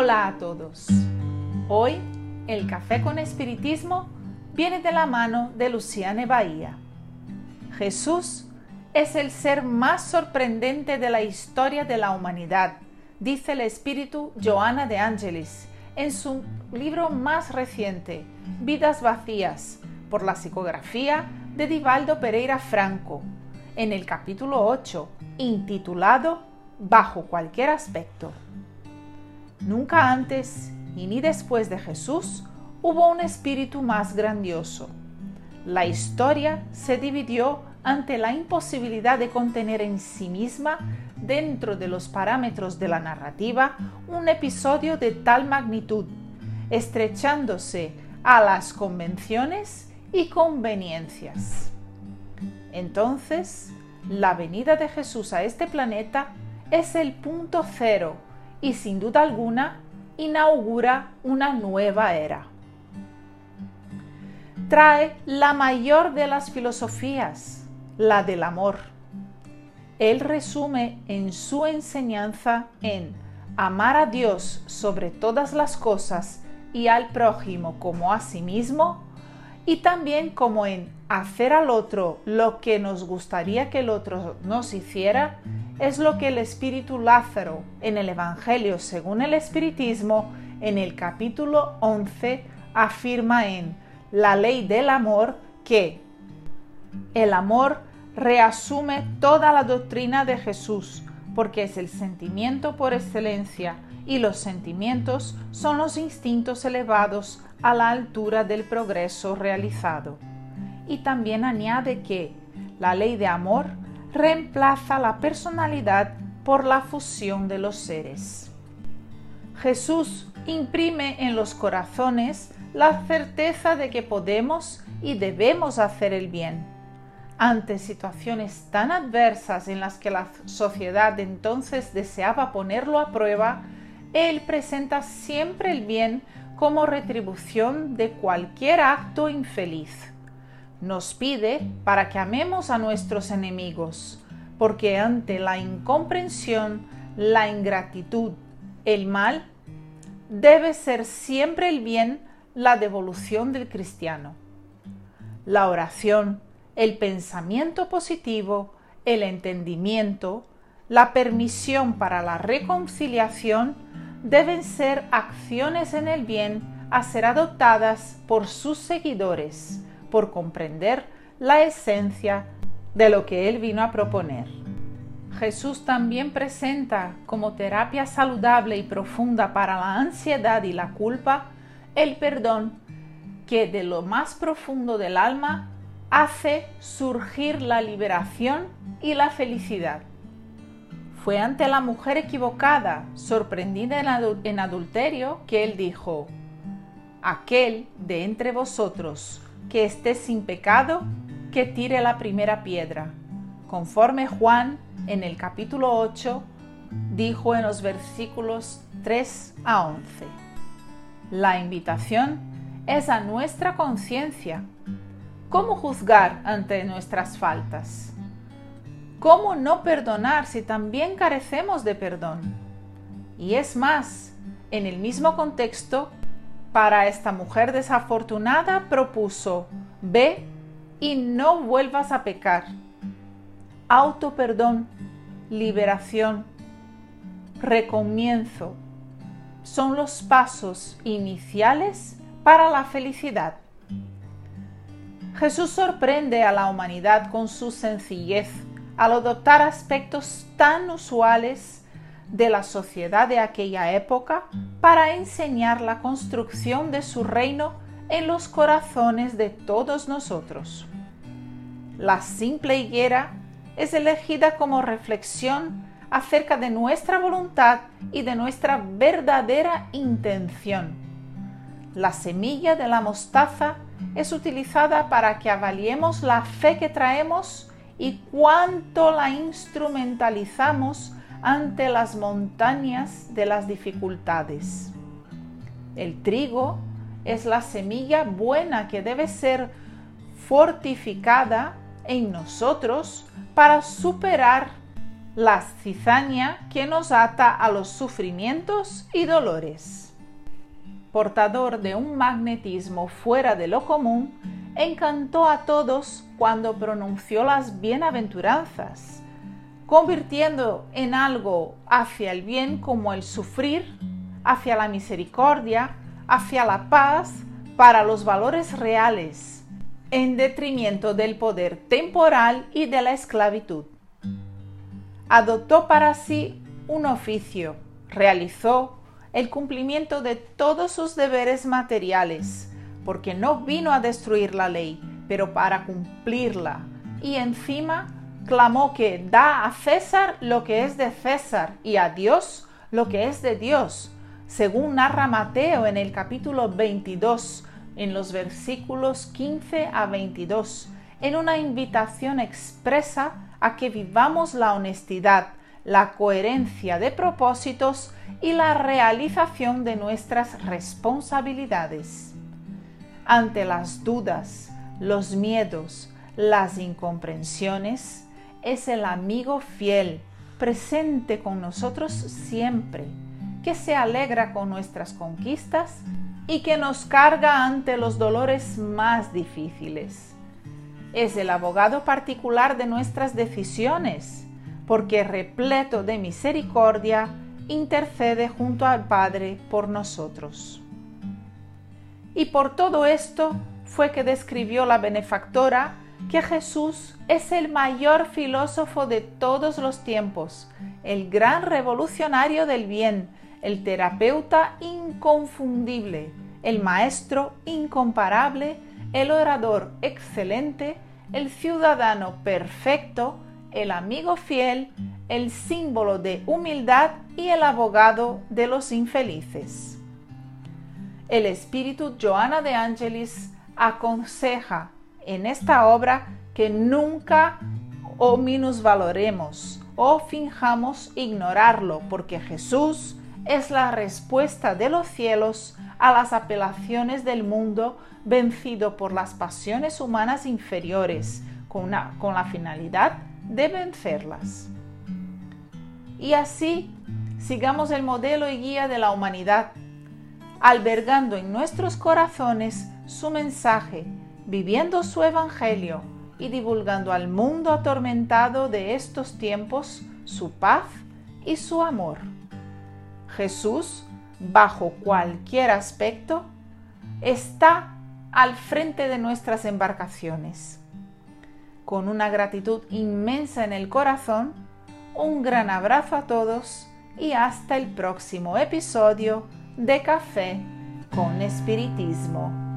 Hola a todos. Hoy el café con espiritismo viene de la mano de Luciane Bahía. Jesús es el ser más sorprendente de la historia de la humanidad, dice el espíritu Joana de Angelis en su libro más reciente, Vidas Vacías, por la psicografía de Divaldo Pereira Franco, en el capítulo 8, intitulado Bajo cualquier aspecto. Nunca antes y ni después de Jesús hubo un espíritu más grandioso. La historia se dividió ante la imposibilidad de contener en sí misma, dentro de los parámetros de la narrativa, un episodio de tal magnitud, estrechándose a las convenciones y conveniencias. Entonces, la venida de Jesús a este planeta es el punto cero y sin duda alguna inaugura una nueva era. Trae la mayor de las filosofías, la del amor. Él resume en su enseñanza en amar a Dios sobre todas las cosas y al prójimo como a sí mismo, y también como en hacer al otro lo que nos gustaría que el otro nos hiciera, es lo que el espíritu Lázaro en el Evangelio según el Espiritismo en el capítulo 11 afirma en la ley del amor que el amor reasume toda la doctrina de Jesús porque es el sentimiento por excelencia y los sentimientos son los instintos elevados a la altura del progreso realizado. Y también añade que la ley de amor reemplaza la personalidad por la fusión de los seres. Jesús imprime en los corazones la certeza de que podemos y debemos hacer el bien. Ante situaciones tan adversas en las que la sociedad entonces deseaba ponerlo a prueba, Él presenta siempre el bien como retribución de cualquier acto infeliz nos pide para que amemos a nuestros enemigos, porque ante la incomprensión, la ingratitud, el mal, debe ser siempre el bien la devolución del cristiano. La oración, el pensamiento positivo, el entendimiento, la permisión para la reconciliación deben ser acciones en el bien a ser adoptadas por sus seguidores por comprender la esencia de lo que Él vino a proponer. Jesús también presenta como terapia saludable y profunda para la ansiedad y la culpa el perdón que de lo más profundo del alma hace surgir la liberación y la felicidad. Fue ante la mujer equivocada, sorprendida en, adulterio, que él dijo, aquel de entre vosotros que esté sin pecado, que tire la primera piedra. Conforme Juan en el capítulo 8 dijo en los versículos 3 a 11. La invitación es a nuestra conciencia. ¿Cómo juzgar ante nuestras faltas? ¿Cómo no perdonar si también carecemos de perdón? Y es más, en el mismo contexto para esta mujer desafortunada propuso, ve y no vuelvas a pecar. Auto perdón, liberación, recomienzo son los pasos iniciales para la felicidad. Jesús sorprende a la humanidad con su sencillez al adoptar aspectos tan usuales de la sociedad de aquella época para enseñar la construcción de su reino en los corazones de todos nosotros. La simple higuera es elegida como reflexión acerca de nuestra voluntad y de nuestra verdadera intención. La semilla de la mostaza es utilizada para que avaliemos la fe que traemos y cuánto la instrumentalizamos ante las montañas de las dificultades. El trigo es la semilla buena que debe ser fortificada en nosotros para superar la cizaña que nos ata a los sufrimientos y dolores. Portador de un magnetismo fuera de lo común, encantó a todos cuando pronunció las bienaventuranzas, convirtiendo en algo hacia el bien como el sufrir, hacia la misericordia, hacia la paz, para los valores reales, en detrimento del poder temporal y de la esclavitud. Adoptó para sí un oficio, realizó el cumplimiento de todos sus deberes materiales, porque no vino a destruir la ley, pero para cumplirla. Y encima clamó que da a César lo que es de César y a Dios lo que es de Dios, según narra Mateo en el capítulo 22, en los versículos 15 a 22, en una invitación expresa a que vivamos la honestidad, la coherencia de propósitos y la realización de nuestras responsabilidades. Ante las dudas, los miedos, las incomprensiones, es el amigo fiel, presente con nosotros siempre, que se alegra con nuestras conquistas y que nos carga ante los dolores más difíciles es el abogado particular de nuestras decisiones, porque repleto de misericordia, intercede junto al Padre por nosotros. Y por todo esto fue que describió la benefactora que Jesús es el mayor filósofo de todos los tiempos, el gran revolucionario del bien, el terapeuta inconfundible, el maestro incomparable, el orador excelente, el ciudadano perfecto, el amigo fiel, el símbolo de humildad y el abogado de los infelices. El espíritu Joana de Angelis aconseja en esta obra que nunca o minusvaloremos o finjamos ignorarlo, porque Jesús es la respuesta de los cielos a las apelaciones del mundo vencido por las pasiones humanas inferiores con, con la finalidad de vencerlas. Y así sigamos el modelo y guía de la humanidad, albergando en nuestros corazones su mensaje, viviendo su evangelio y divulgando al mundo atormentado de estos tiempos su paz y su amor. Jesús bajo cualquier aspecto, está al frente de nuestras embarcaciones. Con una gratitud inmensa en el corazón, un gran abrazo a todos y hasta el próximo episodio de Café con Espiritismo.